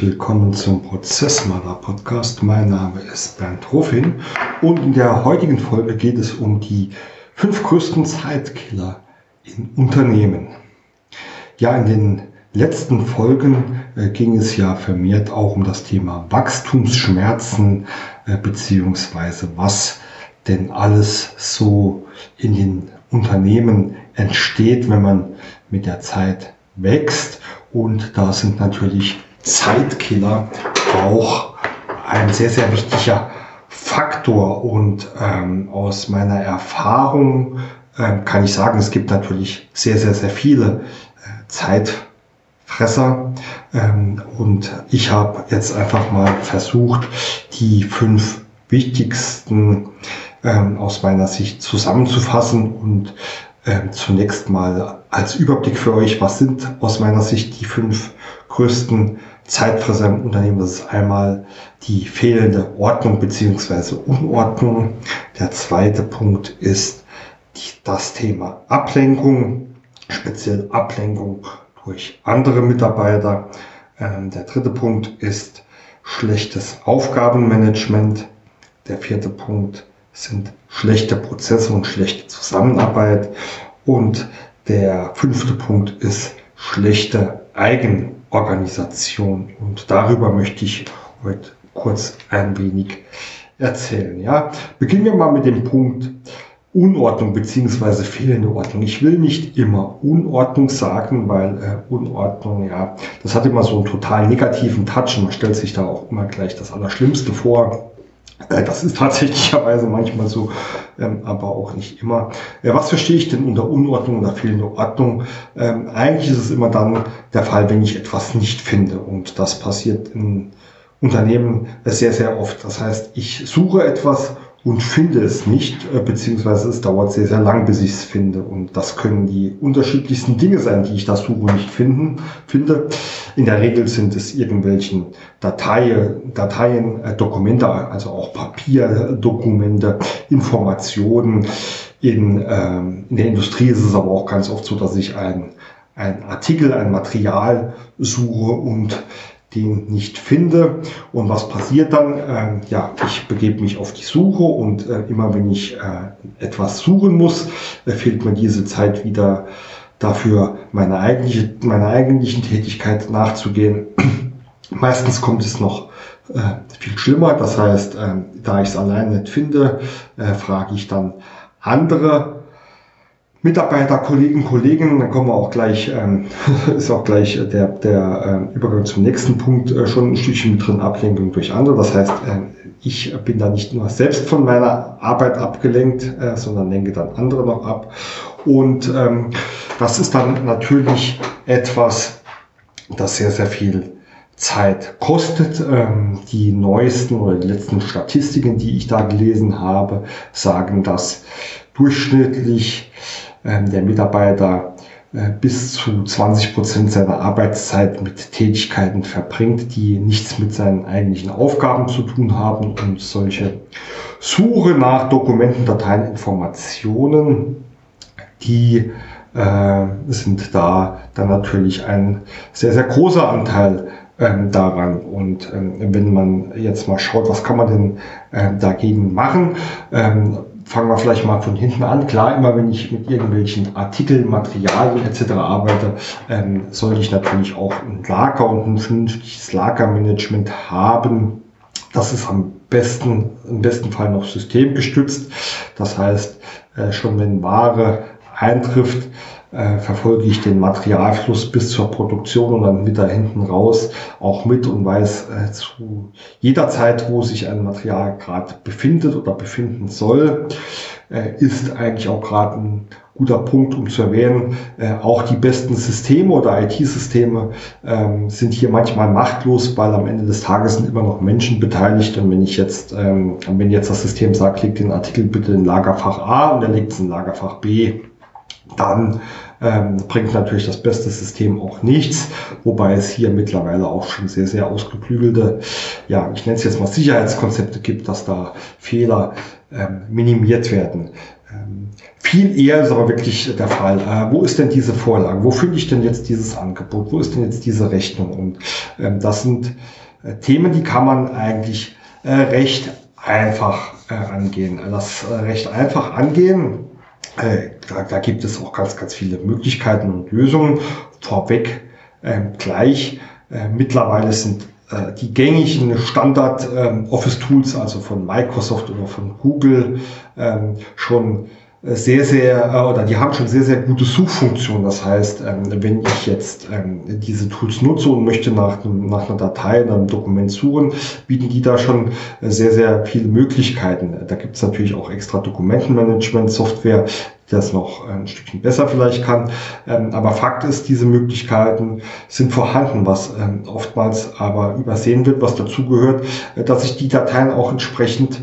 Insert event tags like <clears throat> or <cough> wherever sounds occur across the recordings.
willkommen zum Prozessmaler Podcast. Mein Name ist Bernd Ruffin und in der heutigen Folge geht es um die fünf größten Zeitkiller in Unternehmen. Ja, in den letzten Folgen äh, ging es ja vermehrt auch um das Thema Wachstumsschmerzen äh, beziehungsweise was denn alles so in den Unternehmen entsteht, wenn man mit der Zeit wächst. Und da sind natürlich Zeitkiller auch ein sehr, sehr wichtiger Faktor. Und ähm, aus meiner Erfahrung ähm, kann ich sagen, es gibt natürlich sehr, sehr, sehr viele äh, Zeitfresser. Ähm, und ich habe jetzt einfach mal versucht, die fünf wichtigsten ähm, aus meiner Sicht zusammenzufassen und ähm, zunächst mal als Überblick für euch, was sind aus meiner Sicht die fünf größten Zeitfresser im Unternehmen. Das ist einmal die fehlende Ordnung beziehungsweise Unordnung. Der zweite Punkt ist die, das Thema Ablenkung, speziell Ablenkung durch andere Mitarbeiter. Ähm, der dritte Punkt ist schlechtes Aufgabenmanagement. Der vierte Punkt sind schlechte Prozesse und schlechte Zusammenarbeit. Und der fünfte Punkt ist schlechte Eigenorganisation. Und darüber möchte ich heute kurz ein wenig erzählen. Ja, beginnen wir mal mit dem Punkt Unordnung beziehungsweise fehlende Ordnung. Ich will nicht immer Unordnung sagen, weil äh, Unordnung, ja, das hat immer so einen total negativen Touch und man stellt sich da auch immer gleich das Allerschlimmste vor. Äh, das ist tatsächlicherweise manchmal so, ähm, aber auch nicht immer. Äh, was verstehe ich denn unter Unordnung oder fehlende Ordnung? Ähm, eigentlich ist es immer dann der Fall, wenn ich etwas nicht finde. Und das passiert in Unternehmen sehr, sehr oft. Das heißt, ich suche etwas und finde es nicht, äh, beziehungsweise es dauert sehr, sehr lang, bis ich es finde. Und das können die unterschiedlichsten Dinge sein, die ich da suche und nicht finden, finde. In der Regel sind es irgendwelchen Dateien, Dateien, äh, Dokumente, also auch Papierdokumente, Informationen. In, ähm, in der Industrie ist es aber auch ganz oft so, dass ich ein, ein Artikel, ein Material suche und den nicht finde. Und was passiert dann? Ähm, ja, ich begebe mich auf die Suche und äh, immer wenn ich äh, etwas suchen muss, äh, fehlt mir diese Zeit wieder dafür, meine eigentliche, meiner eigentlichen Tätigkeit nachzugehen. <clears throat> Meistens kommt es noch äh, viel schlimmer. Das heißt, äh, da ich es allein nicht finde, äh, frage ich dann andere Mitarbeiter, Kollegen, Kolleginnen, dann kommen wir auch gleich, ähm, <laughs> ist auch gleich der, der äh, Übergang zum nächsten Punkt äh, schon ein Stückchen mit drin, Ablenkung durch andere. Das heißt, äh, ich bin da nicht nur selbst von meiner Arbeit abgelenkt, äh, sondern lenke dann andere noch ab. Und ähm, das ist dann natürlich etwas, das sehr, sehr viel Zeit kostet. Ähm, die neuesten oder die letzten Statistiken, die ich da gelesen habe, sagen, dass durchschnittlich der Mitarbeiter äh, bis zu 20 Prozent seiner Arbeitszeit mit Tätigkeiten verbringt, die nichts mit seinen eigentlichen Aufgaben zu tun haben und solche Suche nach Dokumenten, Dateien, Informationen, die äh, sind da dann natürlich ein sehr, sehr großer Anteil ähm, daran. Und ähm, wenn man jetzt mal schaut, was kann man denn äh, dagegen machen, ähm, fangen wir vielleicht mal von hinten an. Klar, immer wenn ich mit irgendwelchen Artikeln, Materialien etc. arbeite, ähm, sollte ich natürlich auch ein Lager und ein vernünftiges Lagermanagement haben. Das ist am besten, im besten Fall noch systemgestützt. Das heißt, äh, schon wenn Ware eintrifft, äh, verfolge ich den Materialfluss bis zur Produktion und dann mit da hinten raus auch mit und weiß äh, zu jeder Zeit, wo sich ein Material gerade befindet oder befinden soll, äh, ist eigentlich auch gerade ein guter Punkt, um zu erwähnen. Äh, auch die besten Systeme oder IT-Systeme ähm, sind hier manchmal machtlos, weil am Ende des Tages sind immer noch Menschen beteiligt. Und wenn ich jetzt, ähm, wenn jetzt das System sagt, leg den Artikel bitte in Lagerfach A und er legt es in Lagerfach B, dann ähm, bringt natürlich das beste System auch nichts, wobei es hier mittlerweile auch schon sehr, sehr ausgeklügelte, ja, ich nenne es jetzt mal Sicherheitskonzepte gibt, dass da Fehler ähm, minimiert werden. Ähm, viel eher ist aber wirklich der Fall, äh, wo ist denn diese Vorlage? Wo finde ich denn jetzt dieses Angebot? Wo ist denn jetzt diese Rechnung? Und ähm, das sind äh, Themen, die kann man eigentlich äh, recht einfach äh, angehen. Das äh, recht einfach angehen, äh, da, da, gibt es auch ganz, ganz viele Möglichkeiten und Lösungen. Vorweg ähm, gleich, äh, mittlerweile sind äh, die gängigen Standard ähm, Office Tools, also von Microsoft oder von Google, ähm, schon sehr, sehr, äh, oder die haben schon sehr, sehr gute Suchfunktionen. Das heißt, ähm, wenn ich jetzt ähm, diese Tools nutze und möchte nach, nach einer Datei, einem Dokument suchen, bieten die da schon äh, sehr, sehr viele Möglichkeiten. Da gibt es natürlich auch extra Dokumentenmanagement-Software, die das noch ein Stückchen besser vielleicht kann. Ähm, aber Fakt ist, diese Möglichkeiten sind vorhanden, was oftmals aber übersehen wird, was dazugehört, äh, dass ich die Dateien auch entsprechend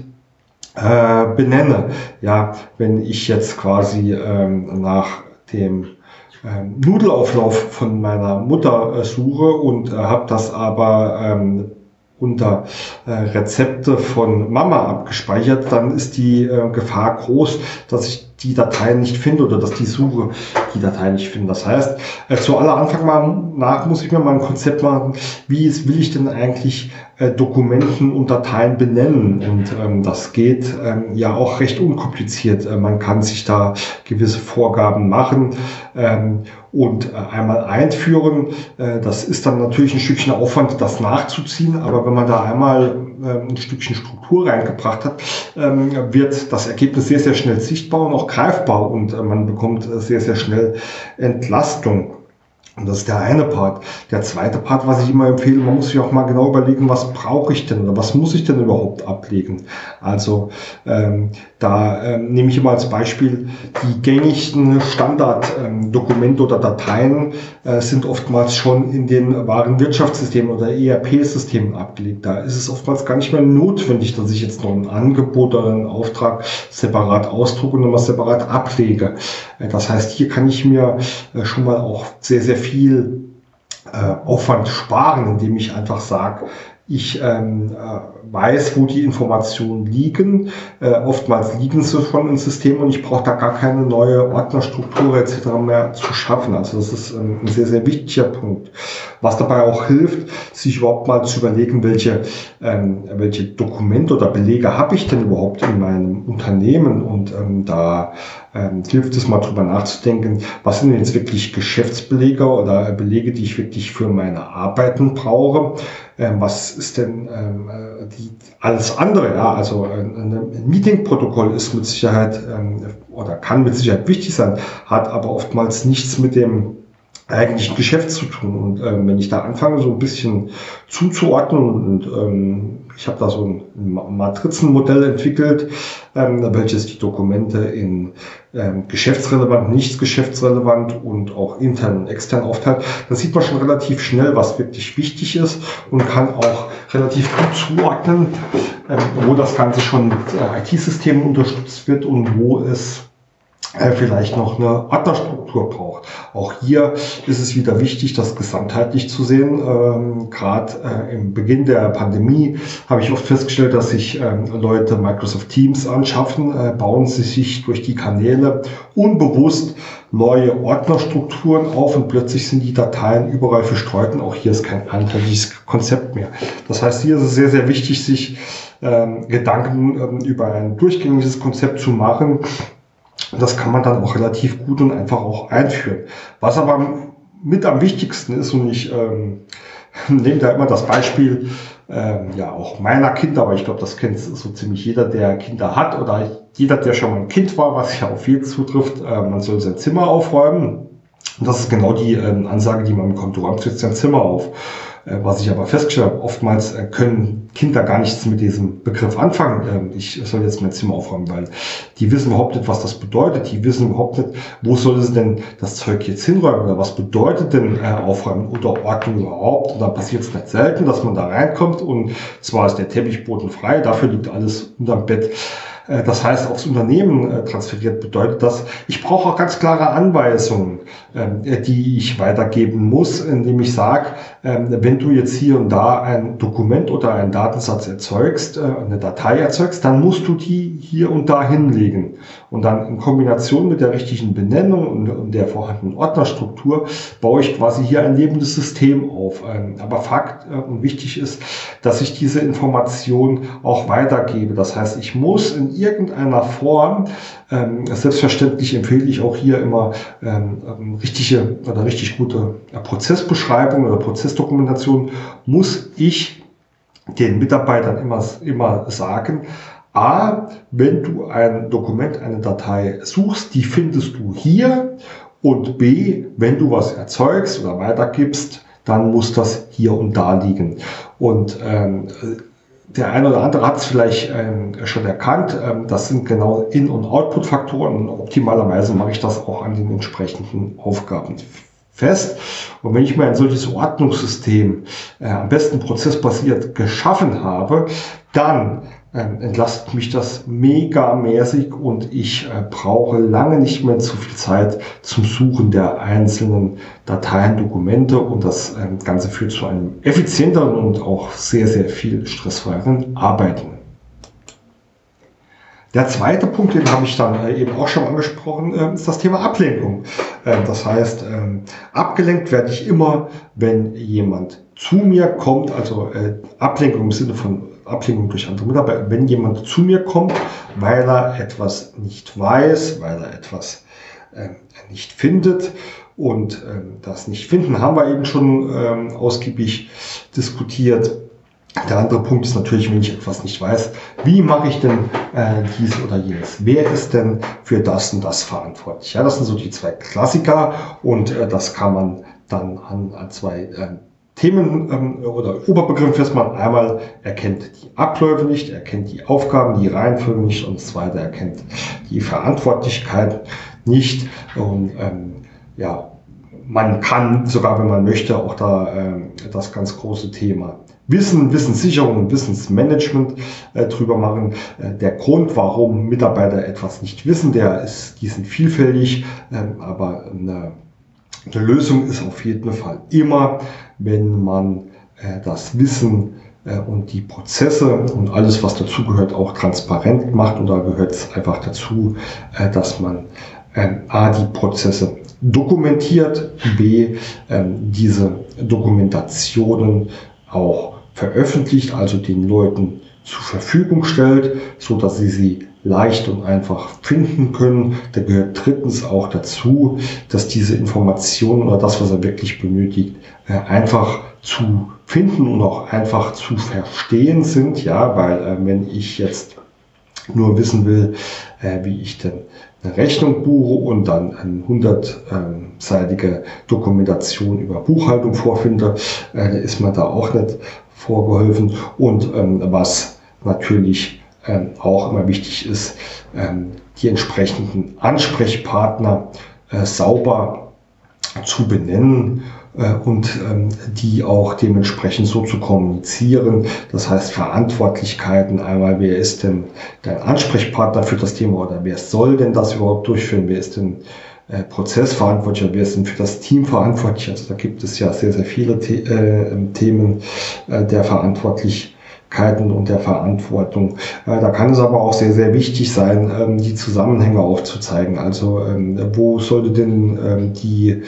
äh, benenne. Ja, wenn ich jetzt quasi ähm, nach dem ähm, Nudelauflauf von meiner Mutter äh, suche und äh, habe das aber ähm, unter äh, Rezepte von Mama abgespeichert, dann ist die äh, Gefahr groß, dass ich die Datei nicht finde oder dass die Suche die Datei nicht findet. Das heißt, äh, zu aller Anfang mal nach muss ich mir mal ein Konzept machen, wie ist, will ich denn eigentlich äh, Dokumenten und Dateien benennen? Und ähm, das geht ähm, ja auch recht unkompliziert. Äh, man kann sich da gewisse Vorgaben machen ähm, und äh, einmal einführen. Äh, das ist dann natürlich ein Stückchen Aufwand, das nachzuziehen, aber wenn man da einmal äh, ein Stückchen Struktur reingebracht hat, ähm, wird das Ergebnis sehr, sehr schnell sichtbar und auch greifbar und äh, man bekommt sehr, sehr schnell Entlastung. Und das ist der eine Part. Der zweite Part, was ich immer empfehle, man muss sich auch mal genau überlegen, was brauche ich denn oder was muss ich denn überhaupt ablegen. Also ähm, da ähm, nehme ich immer als Beispiel die gängigsten Standarddokumente ähm, oder Dateien äh, sind oftmals schon in den wahren Wirtschaftssystemen oder ERP-Systemen abgelegt. Da ist es oftmals gar nicht mehr notwendig, dass ich jetzt noch ein Angebot oder einen Auftrag separat ausdrucke und nochmal separat ablege. Äh, das heißt, hier kann ich mir äh, schon mal auch sehr, sehr viel äh, Aufwand sparen, indem ich einfach sage, ich ähm, äh, weiß, wo die Informationen liegen. Äh, oftmals liegen sie schon im System und ich brauche da gar keine neue Ordnerstruktur etc. mehr zu schaffen. Also das ist ähm, ein sehr, sehr wichtiger Punkt. Was dabei auch hilft, sich überhaupt mal zu überlegen, welche, ähm, welche Dokumente oder Belege habe ich denn überhaupt in meinem Unternehmen. Und ähm, da ähm, hilft es mal drüber nachzudenken, was sind jetzt wirklich Geschäftsbelege oder Belege, die ich wirklich für meine Arbeiten brauche ähm, was ist denn ähm, äh, die, alles andere? Ja, also ein, ein Meeting-Protokoll ist mit Sicherheit ähm, oder kann mit Sicherheit wichtig sein, hat aber oftmals nichts mit dem eigentlichen Geschäft zu tun. Und ähm, wenn ich da anfange, so ein bisschen zuzuordnen und ähm, ich habe da so ein Matrizenmodell entwickelt, ähm, welches die Dokumente in ähm, geschäftsrelevant, nicht geschäftsrelevant und auch intern und extern aufteilt. Da sieht man schon relativ schnell, was wirklich wichtig ist und kann auch relativ gut zuordnen, ähm, wo das Ganze schon mit äh, IT-Systemen unterstützt wird und wo es vielleicht noch eine Ordnerstruktur braucht. Auch hier ist es wieder wichtig, das gesamtheitlich zu sehen. Ähm, Gerade äh, im Beginn der Pandemie habe ich oft festgestellt, dass sich ähm, Leute Microsoft Teams anschaffen, äh, bauen sie sich durch die Kanäle unbewusst neue Ordnerstrukturen auf und plötzlich sind die Dateien überall verstreut und auch hier ist kein einheitliches Konzept mehr. Das heißt, hier ist es sehr, sehr wichtig, sich ähm, Gedanken ähm, über ein durchgängiges Konzept zu machen, das kann man dann auch relativ gut und einfach auch einführen. Was aber mit am wichtigsten ist, und ich ähm, <laughs> nehme da immer das Beispiel ähm, ja auch meiner Kinder, aber ich glaube, das kennt so ziemlich jeder, der Kinder hat oder jeder, der schon mal ein Kind war, was ja auf jeden zutrifft, äh, man soll sein Zimmer aufräumen. Und das ist genau die ähm, Ansage, die man bekommt. Du räumst jetzt dein Zimmer auf. Äh, was ich aber festgestellt habe, oftmals äh, können Kinder gar nichts mit diesem Begriff anfangen. Ähm, ich soll jetzt mein Zimmer aufräumen, weil die wissen überhaupt nicht, was das bedeutet. Die wissen überhaupt nicht, wo soll es denn das Zeug jetzt hinräumen oder was bedeutet denn äh, aufräumen oder Ordnung überhaupt. Und da passiert es nicht selten, dass man da reinkommt und zwar ist der Teppichboden frei, dafür liegt alles unterm Bett. das heißt aufs Unternehmen transferiert, bedeutet das, ich brauche auch ganz klare Anweisungen, die ich weitergeben muss, indem ich sage, ähm, wenn du jetzt hier und da ein Dokument oder einen Datensatz erzeugst, äh, eine Datei erzeugst, dann musst du die hier und da hinlegen. Und dann in Kombination mit der richtigen Benennung und der vorhandenen Ordnerstruktur baue ich quasi hier ein lebendes System auf. Ähm, aber Fakt und wichtig ist, dass ich diese Information auch weitergebe. Das heißt, ich muss in irgendeiner Form, ähm, selbstverständlich empfehle ich auch hier immer ähm, ähm, richtige oder richtig gute Prozessbeschreibung oder Prozessdokumentation, muss ich den Mitarbeitern immer, immer sagen, A, wenn du ein Dokument, eine Datei suchst, die findest du hier und B, wenn du was erzeugst oder weitergibst, dann muss das hier und da liegen. Und ähm, der eine oder andere hat es vielleicht ähm, schon erkannt. Ähm, das sind genau In- und Output-Faktoren. Optimalerweise mache ich das auch an den entsprechenden Aufgaben fest. Und wenn ich mir ein solches Ordnungssystem äh, am besten prozessbasiert geschaffen habe, dann entlastet mich das megamäßig und ich äh, brauche lange nicht mehr zu viel Zeit zum Suchen der einzelnen Dateien, Dokumente und das ähm, Ganze führt zu einem effizienteren und auch sehr, sehr viel stressfreieren Arbeiten. Der zweite Punkt, den habe ich dann äh, eben auch schon angesprochen, äh, ist das Thema Ablenkung. Das heißt, ähm, abgelenkt werde ich immer, wenn jemand zu mir kommt, also Ablenkung im Sinne von Ablehnung durch andere Mitarbeiter, wenn jemand zu mir kommt, weil er etwas nicht weiß, weil er etwas äh, nicht findet. Und äh, das Nicht-Finden haben wir eben schon äh, ausgiebig diskutiert. Der andere Punkt ist natürlich, wenn ich etwas nicht weiß, wie mache ich denn äh, dies oder jenes? Wer ist denn für das und das verantwortlich? Ja, das sind so die zwei Klassiker und äh, das kann man dann an, an zwei äh, Themen ähm, oder Oberbegriff erstmal einmal erkennt die Abläufe nicht, erkennt die Aufgaben, die Reihenfolge nicht und das zweite erkennt die Verantwortlichkeit nicht und ähm, ja, man kann sogar, wenn man möchte, auch da ähm, das ganz große Thema Wissen, Wissenssicherung und Wissensmanagement äh, drüber machen. Äh, der Grund, warum Mitarbeiter etwas nicht wissen, der ist, die sind vielfältig, äh, aber eine, eine Lösung ist auf jeden Fall immer wenn man äh, das Wissen äh, und die Prozesse und alles, was dazugehört, auch transparent macht. Und da gehört es einfach dazu, äh, dass man ähm, A, die Prozesse dokumentiert, B, ähm, diese Dokumentationen auch veröffentlicht, also den Leuten zur Verfügung stellt, so dass sie sie leicht und einfach finden können. Da gehört drittens auch dazu, dass diese Informationen oder das, was er wirklich benötigt, äh, einfach zu finden und auch einfach zu verstehen sind. Ja, weil äh, wenn ich jetzt nur wissen will, äh, wie ich denn eine Rechnung buche und dann eine hundertseitige Dokumentation über Buchhaltung vorfinde, ist mir da auch nicht vorgeholfen. Und ähm, was natürlich ähm, auch immer wichtig ist, ähm, die entsprechenden Ansprechpartner äh, sauber zu benennen äh, und ähm, die auch dementsprechend so zu kommunizieren. Das heißt Verantwortlichkeiten einmal, wer ist denn dein Ansprechpartner für das Thema oder wer soll denn das überhaupt durchführen, wer ist denn äh, Prozessverantwortlicher, wer ist denn für das Team verantwortlich. Also da gibt es ja sehr, sehr viele The äh, Themen äh, der verantwortlich und der Verantwortung. Äh, da kann es aber auch sehr, sehr wichtig sein, ähm, die Zusammenhänge aufzuzeigen. Also ähm, wo sollte denn ähm, die,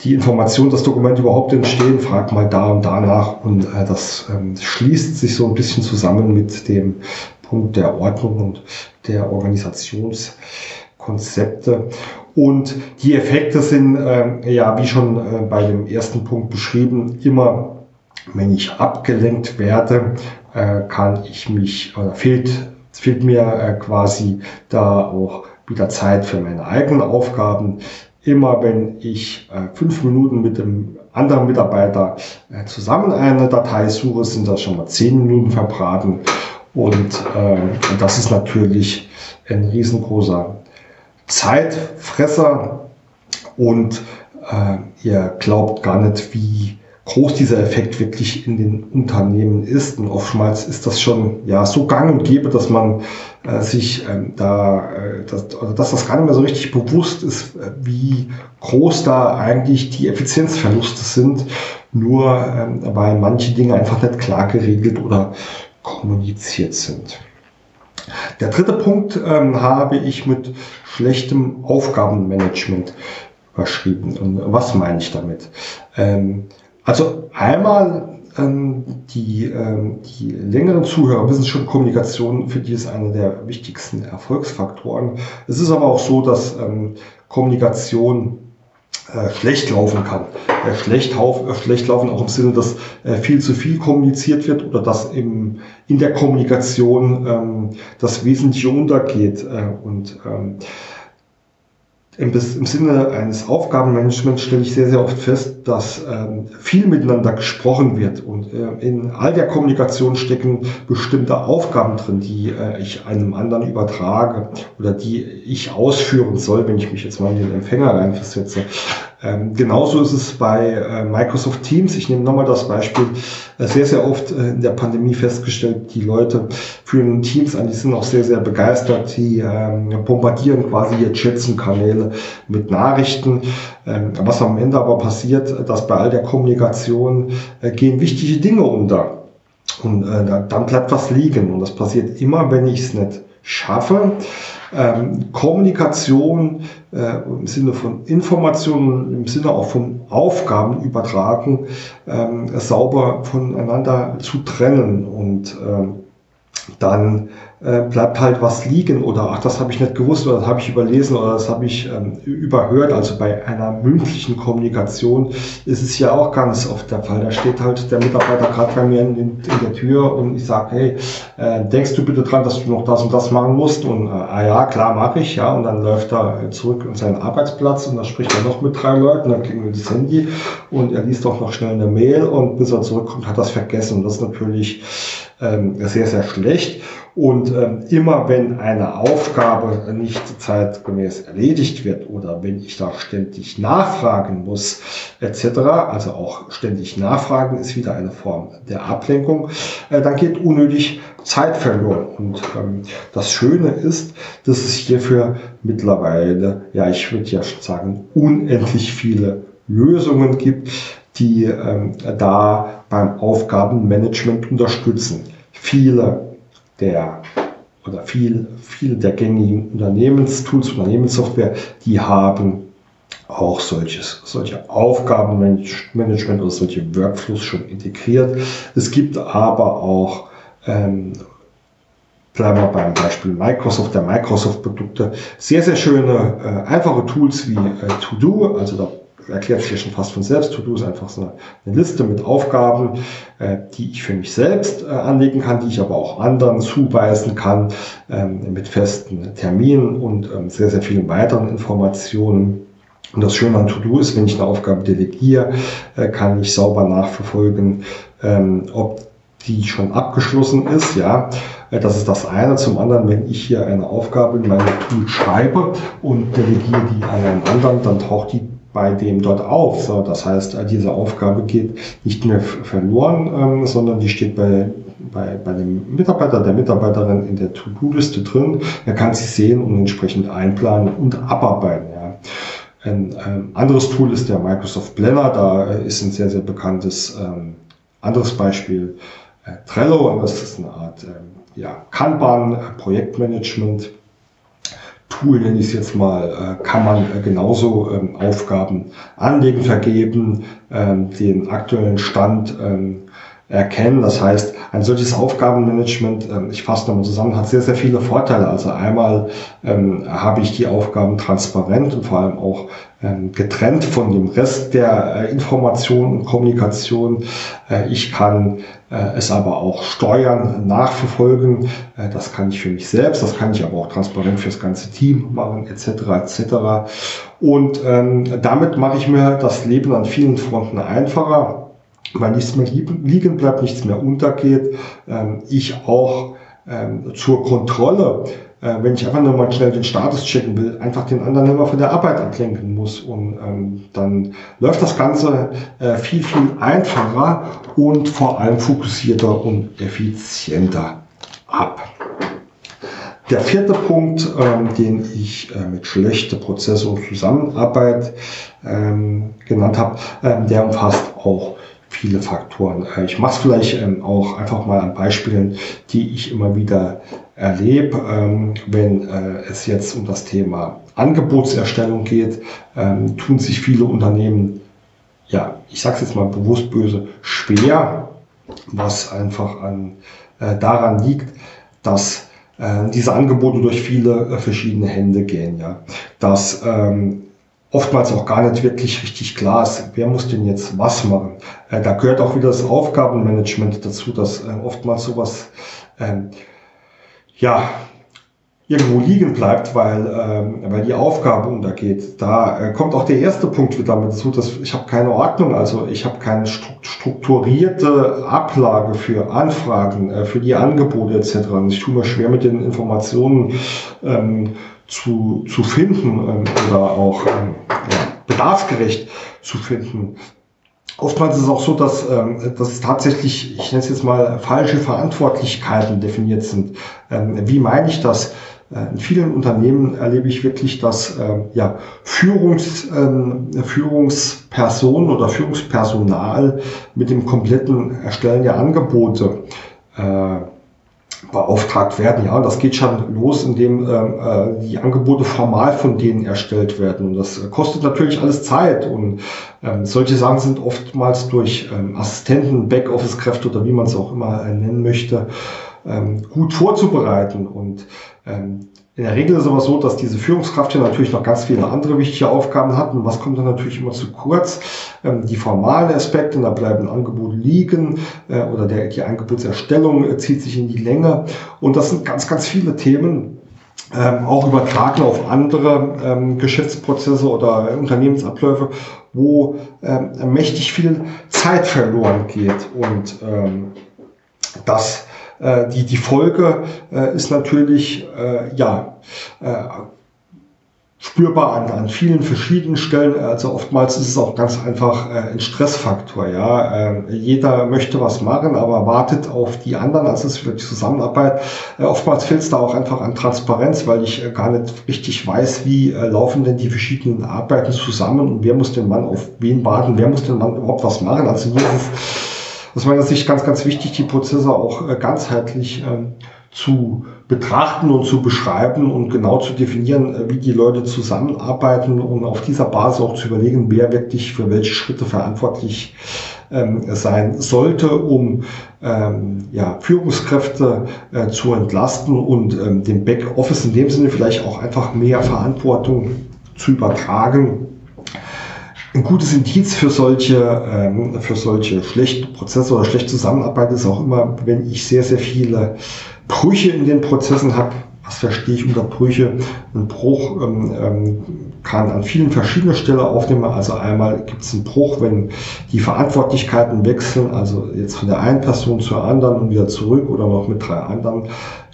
die Information, das Dokument überhaupt entstehen? Frag mal da und danach. Und äh, das schließt sich so ein bisschen zusammen mit dem Punkt der Ordnung und der Organisationskonzepte. Und die Effekte sind, ja, wie schon äh, bei dem ersten Punkt beschrieben, immer wenn ich abgelenkt werde, äh, kann ich mich, oder fehlt, fehlt mir äh, quasi da auch wieder Zeit für meine eigenen Aufgaben. Immer wenn ich äh, fünf Minuten mit dem anderen Mitarbeiter äh, zusammen eine Datei suche, sind das schon mal zehn Minuten verbraten. Und äh, das ist natürlich ein riesengroßer Zeitfresser. Und äh, ihr glaubt gar nicht, wie groß dieser Effekt wirklich in den Unternehmen ist. Und oftmals ist das schon ja so gang und gäbe, dass man äh, sich ähm, da, äh, dass, dass das gar nicht mehr so richtig bewusst ist, äh, wie groß da eigentlich die Effizienzverluste sind, nur ähm, weil manche Dinge einfach nicht klar geregelt oder kommuniziert sind. Der dritte Punkt ähm, habe ich mit schlechtem Aufgabenmanagement überschrieben. Und was meine ich damit? Ähm, also einmal ähm, die, ähm, die längeren Zuhörer wissen schon, Kommunikation für die ist einer der wichtigsten Erfolgsfaktoren. Es ist aber auch so, dass ähm, Kommunikation äh, schlecht laufen kann. Äh, schlecht, äh, schlecht laufen auch im Sinne, dass äh, viel zu viel kommuniziert wird oder dass im, in der Kommunikation ähm, das Wesentliche untergeht. Äh, und ähm, im, im Sinne eines Aufgabenmanagements stelle ich sehr, sehr oft fest, dass ähm, viel miteinander gesprochen wird und äh, in all der Kommunikation stecken bestimmte Aufgaben drin, die äh, ich einem anderen übertrage oder die ich ausführen soll, wenn ich mich jetzt mal in den Empfänger reinversetze. Ähm, genauso ist es bei äh, Microsoft Teams. Ich nehme nochmal das Beispiel. Äh, sehr, sehr oft äh, in der Pandemie festgestellt, die Leute führen Teams an, die sind auch sehr, sehr begeistert. Die ähm, bombardieren quasi ihr Chats und Kanäle mit Nachrichten. Ähm, was am Ende aber passiert, dass bei all der Kommunikation äh, gehen wichtige Dinge unter. Und äh, dann bleibt was liegen. Und das passiert immer, wenn ich es nicht schaffe, ähm, Kommunikation äh, im Sinne von Informationen, im Sinne auch von Aufgaben übertragen, ähm, sauber voneinander zu trennen und dann äh, bleibt halt was liegen oder ach, das habe ich nicht gewusst oder das habe ich überlesen oder das habe ich ähm, überhört. Also bei einer mündlichen Kommunikation ist es ja auch ganz oft der Fall. Da steht halt der Mitarbeiter gerade bei mir in, in, der Tür und ich sage, hey, äh, denkst du bitte dran, dass du noch das und das machen musst? Und äh, ah ja, klar mache ich, ja. Und dann läuft er zurück in seinen Arbeitsplatz und dann spricht er noch mit drei Leuten, dann klingelt das Handy und er liest auch noch schnell eine Mail und bis er zurückkommt, hat das vergessen. Und das ist natürlich sehr, sehr schlecht. Und ähm, immer wenn eine Aufgabe nicht zeitgemäß erledigt wird oder wenn ich da ständig nachfragen muss, etc., also auch ständig nachfragen ist wieder eine Form der Ablenkung, äh, dann geht unnötig Zeit verloren. Und ähm, das Schöne ist, dass es hierfür mittlerweile, ja, ich würde ja sagen, unendlich viele Lösungen gibt, die ähm, da beim Aufgabenmanagement unterstützen. Viele der oder viel, viele der gängigen Unternehmenstools, Unternehmenssoftware, die haben auch solches, solche Aufgabenmanagement oder solche Workflows schon integriert. Es gibt aber auch, ähm, bleiben wir beim Beispiel Microsoft, der Microsoft-Produkte, sehr, sehr schöne, äh, einfache Tools wie äh, To-Do, also da erklärt sich ja schon fast von selbst. To-Do ist einfach so eine, Liste mit Aufgaben, äh, die ich für mich selbst äh, anlegen kann, die ich aber auch anderen zuweisen kann, ähm, mit festen Terminen und ähm, sehr, sehr vielen weiteren Informationen. Und das Schöne an To-Do ist, wenn ich eine Aufgabe delegiere, äh, kann ich sauber nachverfolgen, ähm, ob die schon abgeschlossen ist, ja. Das ist das eine. Zum anderen, wenn ich hier eine Aufgabe in meinem Tool schreibe und delegiere die an einen anderen, dann taucht die bei dem dort auf. Das heißt, äh, diese Aufgabe geht nicht mehr verloren, ähm, sondern die steht bei, bei, bei dem Mitarbeiter, der Mitarbeiterin in der To-Do-Liste drin. Er kann sie sehen und entsprechend einplanen und abarbeiten. Ein ähm, anderes Tool ist der Microsoft Planner. Da äh, ist ein sehr, sehr bekanntes ähm, anderes Beispiel äh, Trello. Das ist eine Art ähm, ja, Kanban-Projektmanagement. Tool, nenne ich es jetzt mal, äh, kann man äh, genauso ähm, Aufgaben anlegen, vergeben, ähm, den aktuellen Stand ähm, erkennen. Das heißt, ein solches Aufgabenmanagement, ich fasse nochmal zusammen, hat sehr, sehr viele Vorteile. Also einmal habe ich die Aufgaben transparent und vor allem auch ähm, getrennt von dem Rest der äh, Information und Kommunikation. Äh, ich kann äh, es aber auch steuern, nachverfolgen. Das kann ich für mich selbst, das kann ich aber auch transparent fürs ganze Team machen, etc. etc. Und ähm, damit mache ich mir das Leben an vielen Fronten einfacher, weil nichts mehr liegen bleibt, nichts mehr untergeht. Ähm, ich auch zur Kontrolle äh, wenn ich einfach nur mal schnell den Status checken will, einfach den anderen immer von der Arbeit ablenken muss. Und ähm, dann läuft das Ganze äh, viel, viel einfacher und vor allem fokussierter und effizienter ab. Der vierte Punkt, ähm, den ich äh, mit schlechter Prozesse und Zusammenarbeit ähm, genannt habe, ähm, der umfasst auch viele Faktoren. Äh, ich mache es vielleicht ähm, auch einfach mal an Beispielen, die ich immer wieder erlebe, ähm, wenn äh, es jetzt um das Thema Angebotserstellung geht, ähm, tun sich viele Unternehmen, ja, ich sage es jetzt mal bewusst böse, schwer, was einfach an, äh, daran liegt, dass diese Angebote durch viele verschiedene Hände gehen, ja. Dass oftmals auch gar nicht wirklich richtig klar ist, wer muss denn jetzt was machen. Äh, da gehört auch wieder das Aufgabenmanagement dazu, dass äh, oftmals sowas ähm, ja irgendwo liegen bleibt, weil, ähm, weil die Aufgabe untergeht. Da äh, kommt auch der erste Punkt wieder mit dazu, dass ich habe keine Ordnung, also ich habe keine strukturierte Ablage für Anfragen, äh, für die Angebote etc. Und ich tue mir schwer mit den Informationen ähm, zu, zu finden ähm, oder auch ähm, ja, bedarfsgerecht zu finden. Oftmals ist es auch so, dass, ähm, dass tatsächlich, ich nenne es jetzt mal, falsche Verantwortlichkeiten definiert sind. Ähm, wie meine ich das? Äh, in vielen Unternehmen erlebe ich wirklich, dass äh, ja, Führungs, äh, Führungspersonen oder Führungspersonal mit dem kompletten Erstellen der Angebote äh, beauftragt werden. Ja, das geht schon los, indem ähm, äh, die Angebote formal von denen erstellt werden. Und das kostet natürlich alles Zeit. Und ähm, solche Sachen sind oftmals durch ähm, Assistenten, Backoffice-Kräfte oder wie man es auch immer äh, nennen möchte, ähm, gut vorzubereiten. Und ähm, in der Regel ist es aber so, dass diese Führungskraft ja natürlich noch ganz viele andere wichtige Aufgaben hat. Und was kommt dann natürlich immer zu kurz? Ähm, die formalen Aspekte, da bleiben Angebote liegen äh, oder der, die Angebotserstellung äh, zieht sich in die Länge. Und das sind ganz, ganz viele Themen, ähm, auch übertragen auf andere ähm, Geschäftsprozesse oder Unternehmensabläufe, wo ähm, mächtig viel Zeit verloren geht. Und ähm, das äh, die, die Folge äh, ist natürlich, äh, ja, äh, spürbar an, an vielen verschiedenen Stellen. Also oftmals ist es auch ganz einfach äh, ein Stressfaktor. Ja, äh, jeder möchte was machen, aber wartet auf die anderen. Also es wird die Zusammenarbeit. Äh, oftmals fehlt es da auch einfach an Transparenz, weil ich äh, gar nicht richtig weiß, wie äh, laufen denn die verschiedenen Arbeiten zusammen und wer muss denn wann auf wen warten, wer muss denn wann überhaupt was machen. Also hier ist aus meiner Sicht ganz, ganz wichtig, die Prozesse auch äh, ganzheitlich ähm, zu betrachten und zu beschreiben und genau zu definieren, äh, wie die Leute zusammenarbeiten und auf dieser Basis auch zu überlegen, wer wirklich für welche Schritte verantwortlich ähm, sein sollte, um ähm, ja, Führungskräfte äh, zu entlasten und ähm, dem Backoffice in dem Sinne vielleicht auch einfach mehr Verantwortung zu übertragen ein gutes Indiz für solche, ähm, für solche schlechten Prozesse oder schlechte Zusammenarbeit ist auch immer, wenn ich sehr, sehr viele Brüche in den Prozessen habe. Was verstehe ich unter Brüche? Ein Bruch ähm, ähm kann an vielen verschiedenen Stellen aufnehmen. Also einmal gibt es einen Bruch, wenn die Verantwortlichkeiten wechseln, also jetzt von der einen Person zur anderen und wieder zurück oder noch mit drei anderen.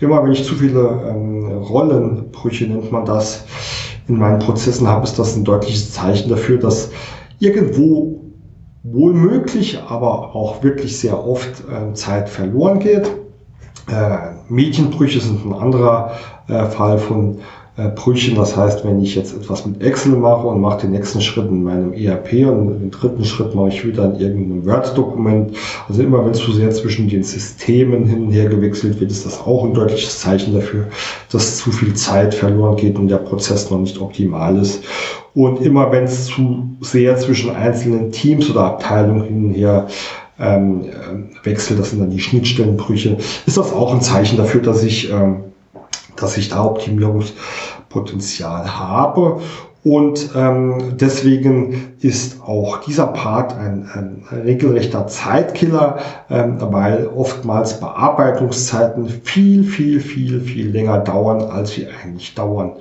Immer wenn ich zu viele ähm, Rollenbrüche nennt man das, in meinen Prozessen habe, ist das ein deutliches Zeichen dafür, dass irgendwo wohl möglich, aber auch wirklich sehr oft äh, Zeit verloren geht. Äh, Medienbrüche sind ein anderer äh, Fall von Brüchen. Das heißt, wenn ich jetzt etwas mit Excel mache und mache den nächsten Schritt in meinem ERP und den dritten Schritt mache ich wieder in irgendeinem Word-Dokument. Also immer wenn es zu sehr zwischen den Systemen hin und her gewechselt wird, ist das auch ein deutliches Zeichen dafür, dass zu viel Zeit verloren geht und der Prozess noch nicht optimal ist. Und immer wenn es zu sehr zwischen einzelnen Teams oder Abteilungen hin und her ähm, äh, wechselt, das sind dann die Schnittstellenbrüche, ist das auch ein Zeichen dafür, dass ich ähm, dass ich da Optimierungspotenzial habe. Und ähm, deswegen ist auch dieser Part ein, ein regelrechter Zeitkiller, ähm, weil oftmals Bearbeitungszeiten viel, viel, viel, viel länger dauern, als sie eigentlich dauern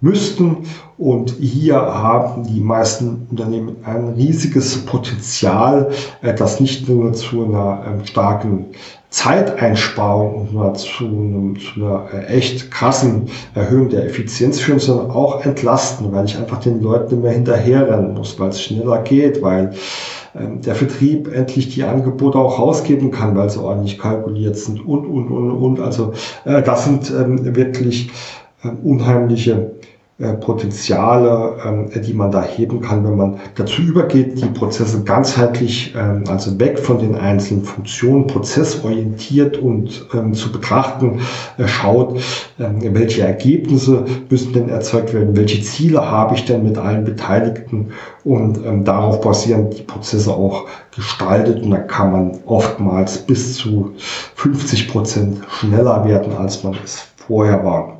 müssten. Und hier haben die meisten Unternehmen ein riesiges Potenzial, äh, das nicht nur zu einer ähm, starken Zeiteinsparung und nur zu, einem, zu einer äh, echt krassen Erhöhung der Effizienz führen, sondern auch entlasten, weil ich einfach den Leuten immer hinterherrennen muss, weil es schneller geht, weil ähm, der Vertrieb endlich die Angebote auch rausgeben kann, weil sie ordentlich kalkuliert sind und, und, und, und. Also äh, das sind ähm, wirklich äh, unheimliche Potenziale, ähm, die man da heben kann, wenn man dazu übergeht, die Prozesse ganzheitlich, ähm, also weg von den einzelnen Funktionen, prozessorientiert und ähm, zu betrachten, äh, schaut, welche Ergebnisse müssen denn erzeugt werden, welche Ziele habe ich denn mit allen Beteiligten und darauf basieren die Prozesse auch gestaltet und da kann man oftmals bis zu 50 Prozent schneller werden, als man es vorher war.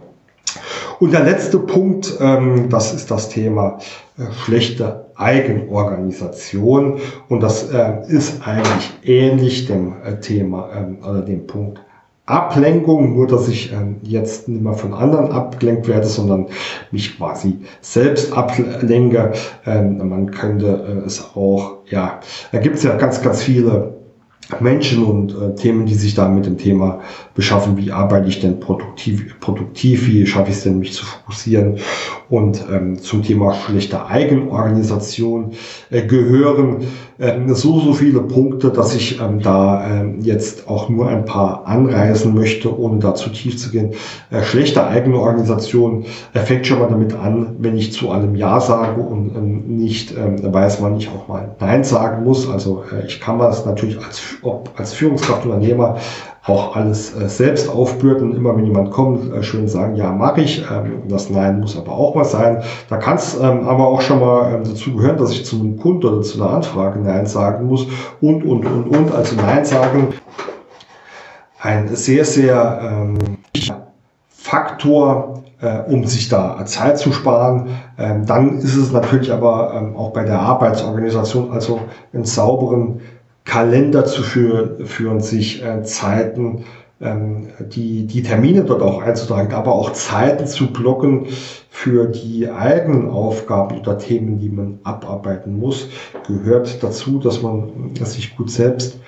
Und der letzte Punkt, ähm, das ist das Thema äh, schlechte Eigenorganisation. Und das äh, ist eigentlich ähnlich dem äh, Thema ähm, oder dem Punkt Ablenkung, nur dass ich ähm, jetzt nicht mehr von anderen abgelenkt werde, sondern mich quasi selbst ablenke. Ähm, man könnte äh, es auch, ja, da gibt es ja ganz, ganz viele Menschen und äh, Themen, die sich da mit dem Thema beschaffen. Wie arbeite ich denn produktiv, produktiv wie schaffe ich es denn, mich zu fokussieren? Und ähm, zum Thema schlechte Eigenorganisation äh, gehören äh, so, so viele Punkte, dass ich ähm, da äh, jetzt auch nur ein paar anreißen möchte, ohne da zu tief zu gehen. Äh, schlechte Eigenorganisation äh, fängt schon mal damit an, wenn ich zu allem Ja sage und ähm, nicht ähm, weiß, wann ich auch mal Nein sagen muss. Also äh, ich kann das natürlich als, als Führungskraft, Unternehmer auch alles äh, selbst aufbürden. Immer wenn jemand kommt, äh, schön sagen, ja, mache ich. Ähm, das Nein muss aber auch mal sein. Da kann es ähm, aber auch schon mal ähm, dazu gehören, dass ich zu einem Kunden oder zu einer Anfrage Nein sagen muss und, und, und, und. Also Nein sagen. Ein sehr, sehr ähm, Faktor, äh, um sich da Zeit zu sparen. Ähm, dann ist es natürlich aber ähm, auch bei der Arbeitsorganisation, also einen sauberen Kalender zu führen, führen sich äh, Zeiten, ähm, die, die Termine dort auch einzutragen, aber auch Zeiten zu blocken für die eigenen Aufgaben oder Themen, die man abarbeiten muss, gehört dazu, dass man sich gut selbst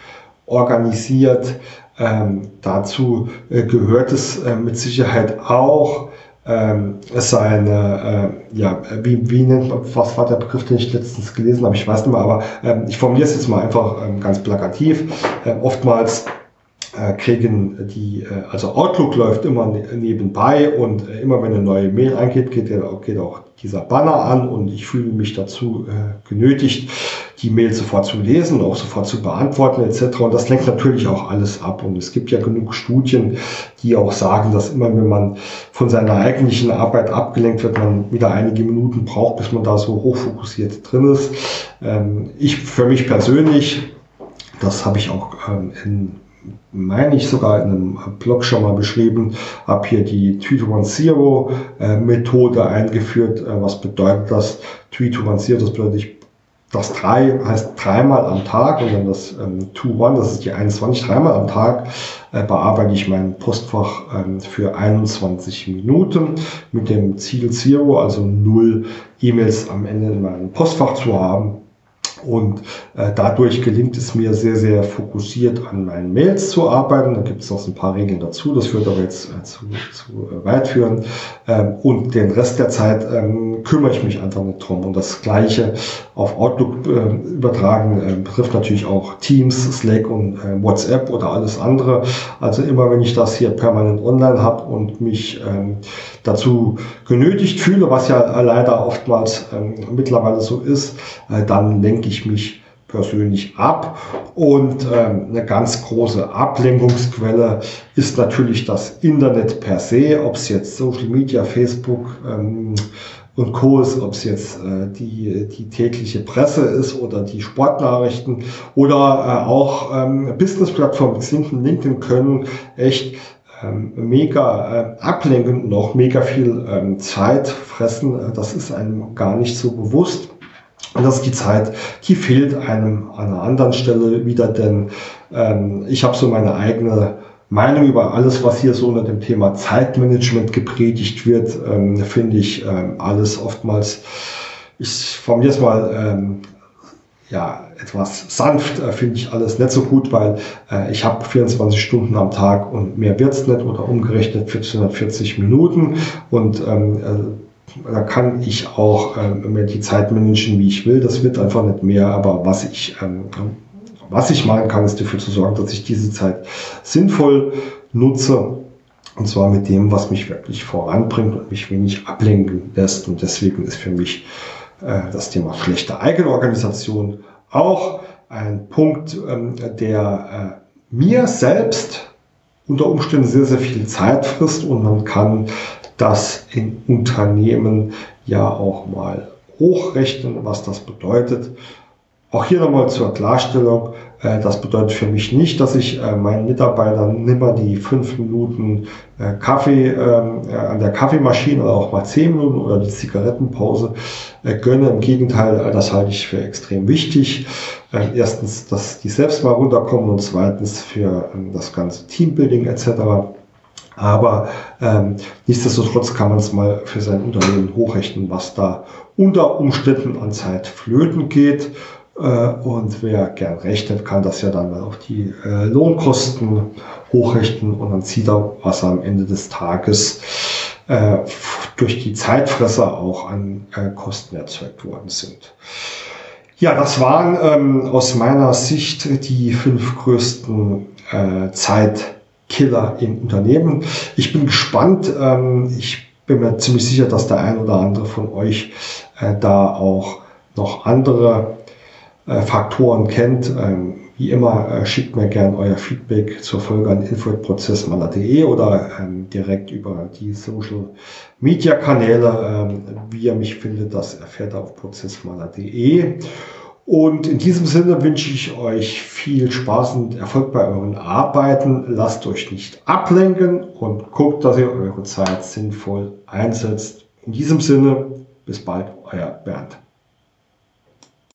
organisiert. Ähm, dazu äh, gehört es äh, mit Sicherheit auch, ähm, seine, äh, ja, wie, wie nennt man, was war der Begriff, den ich letztens gelesen habe, ich weiß nicht mehr, aber ähm, ich formuliere es jetzt mal einfach ähm, ganz plakativ. Ähm, oftmals äh, kriegen die, äh, also Outlook läuft immer ne nebenbei und äh, immer wenn eine neue Mail eingeht, geht, geht auch dieser Banner an und ich fühle mich dazu äh, genötigt, die Mail sofort zu lesen, auch sofort zu beantworten etc. Und das lenkt natürlich auch alles ab. Und es gibt ja genug Studien, die auch sagen, dass immer wenn man von seiner eigentlichen Arbeit abgelenkt wird, man wieder einige Minuten braucht, bis man da so hochfokussiert drin ist. Ähm, ich für mich persönlich, das habe ich auch ähm, in meine ich sogar in einem Blog schon mal beschrieben, habe hier die 3-2-1-0 äh, eingeführt. Äh, was bedeutet das? 3-2-1-0, das bedeutet, ich das 3 heißt dreimal am Tag und dann das ähm, 2-1, das ist die 21, dreimal am Tag äh, bearbeite ich mein Postfach ähm, für 21 Minuten mit dem Ziel Zero, also null E-Mails am Ende in meinem Postfach zu haben. Und äh, dadurch gelingt es mir sehr, sehr fokussiert an meinen Mails zu arbeiten. Da gibt es noch ein paar Regeln dazu, das wird aber jetzt äh, zu, zu äh, weit führen. Ähm, und den Rest der Zeit ähm, kümmere ich mich einfach nicht drum. Und das Gleiche auf Outlook äh, übertragen äh, betrifft natürlich auch Teams, Slack und äh, WhatsApp oder alles andere. Also immer wenn ich das hier permanent online habe und mich ähm, dazu genötigt fühle, was ja leider oftmals ähm, mittlerweile so ist, äh, dann lenke ich mich persönlich ab. Und ähm, eine ganz große Ablenkungsquelle ist natürlich das Internet per se, ob es jetzt Social Media, Facebook ähm, und Co. ist, ob es jetzt äh, die, die tägliche Presse ist oder die Sportnachrichten oder äh, auch ähm, Business-Plattformen, LinkedIn, LinkedIn können echt ähm, mega äh, ablenken und mega viel ähm, Zeit fressen. Das ist einem gar nicht so bewusst. Das ist die Zeit, die fehlt einem an einer anderen Stelle wieder, denn ähm, ich habe so meine eigene Meinung über alles, was hier so unter dem Thema Zeitmanagement gepredigt wird, ähm, finde ich ähm, alles oftmals, ich formuliere es mal, ähm, ja, etwas sanft äh, finde ich alles nicht so gut, weil äh, ich habe 24 Stunden am Tag und mehr wird's nicht oder umgerechnet 1440 Minuten und ähm, äh, da kann ich auch ähm, die Zeit managen, wie ich will. Das wird einfach nicht mehr, aber was ich ähm, was ich machen kann, ist dafür zu sorgen, dass ich diese Zeit sinnvoll nutze. Und zwar mit dem, was mich wirklich voranbringt und mich wenig ablenken lässt. Und deswegen ist für mich äh, das Thema schlechte Eigenorganisation auch ein Punkt, ähm, der äh, mir selbst unter Umständen sehr, sehr viel Zeit frisst und man kann das in Unternehmen ja auch mal hochrechnen, was das bedeutet. Auch hier nochmal zur Klarstellung, äh, das bedeutet für mich nicht, dass ich äh, meinen Mitarbeitern nimmer die fünf Minuten äh, Kaffee ähm, an der Kaffeemaschine oder auch mal zehn Minuten oder die Zigarettenpause gönne. Im Gegenteil, das halte ich für extrem wichtig. Erstens, dass die selbst mal runterkommen und zweitens für ähm, das ganze Teambuilding etc. Aber ähm, nichtsdestotrotz kann man es mal für sein Unternehmen hochrechnen, was da unter Umständen an Zeit flöten geht. Äh, und wer gern rechnet, kann das ja dann auf die äh, Lohnkosten hochrechnen und dann sieht er, was am Ende des Tages äh, durch die Zeitfresser auch an Kosten erzeugt worden sind. Ja, das waren ähm, aus meiner Sicht die fünf größten Zeitkiller im Unternehmen. Ich bin gespannt. Ähm, ich bin mir ziemlich sicher, dass der ein oder andere von euch da auch noch andere äh, Faktoren kennt. Ähm, wie immer äh, schickt mir gerne euer Feedback zur Folge an info.prozessmaler.de oder ähm, direkt über die Social Media Kanäle. Ähm, wie ihr mich findet, das erfährt auf prozessmaler.de. Und in diesem Sinne wünsche ich euch viel Spaß und Erfolg bei euren Arbeiten. Lasst euch nicht ablenken und guckt, dass ihr eure Zeit sinnvoll einsetzt. In diesem Sinne, bis bald, euer Bernd.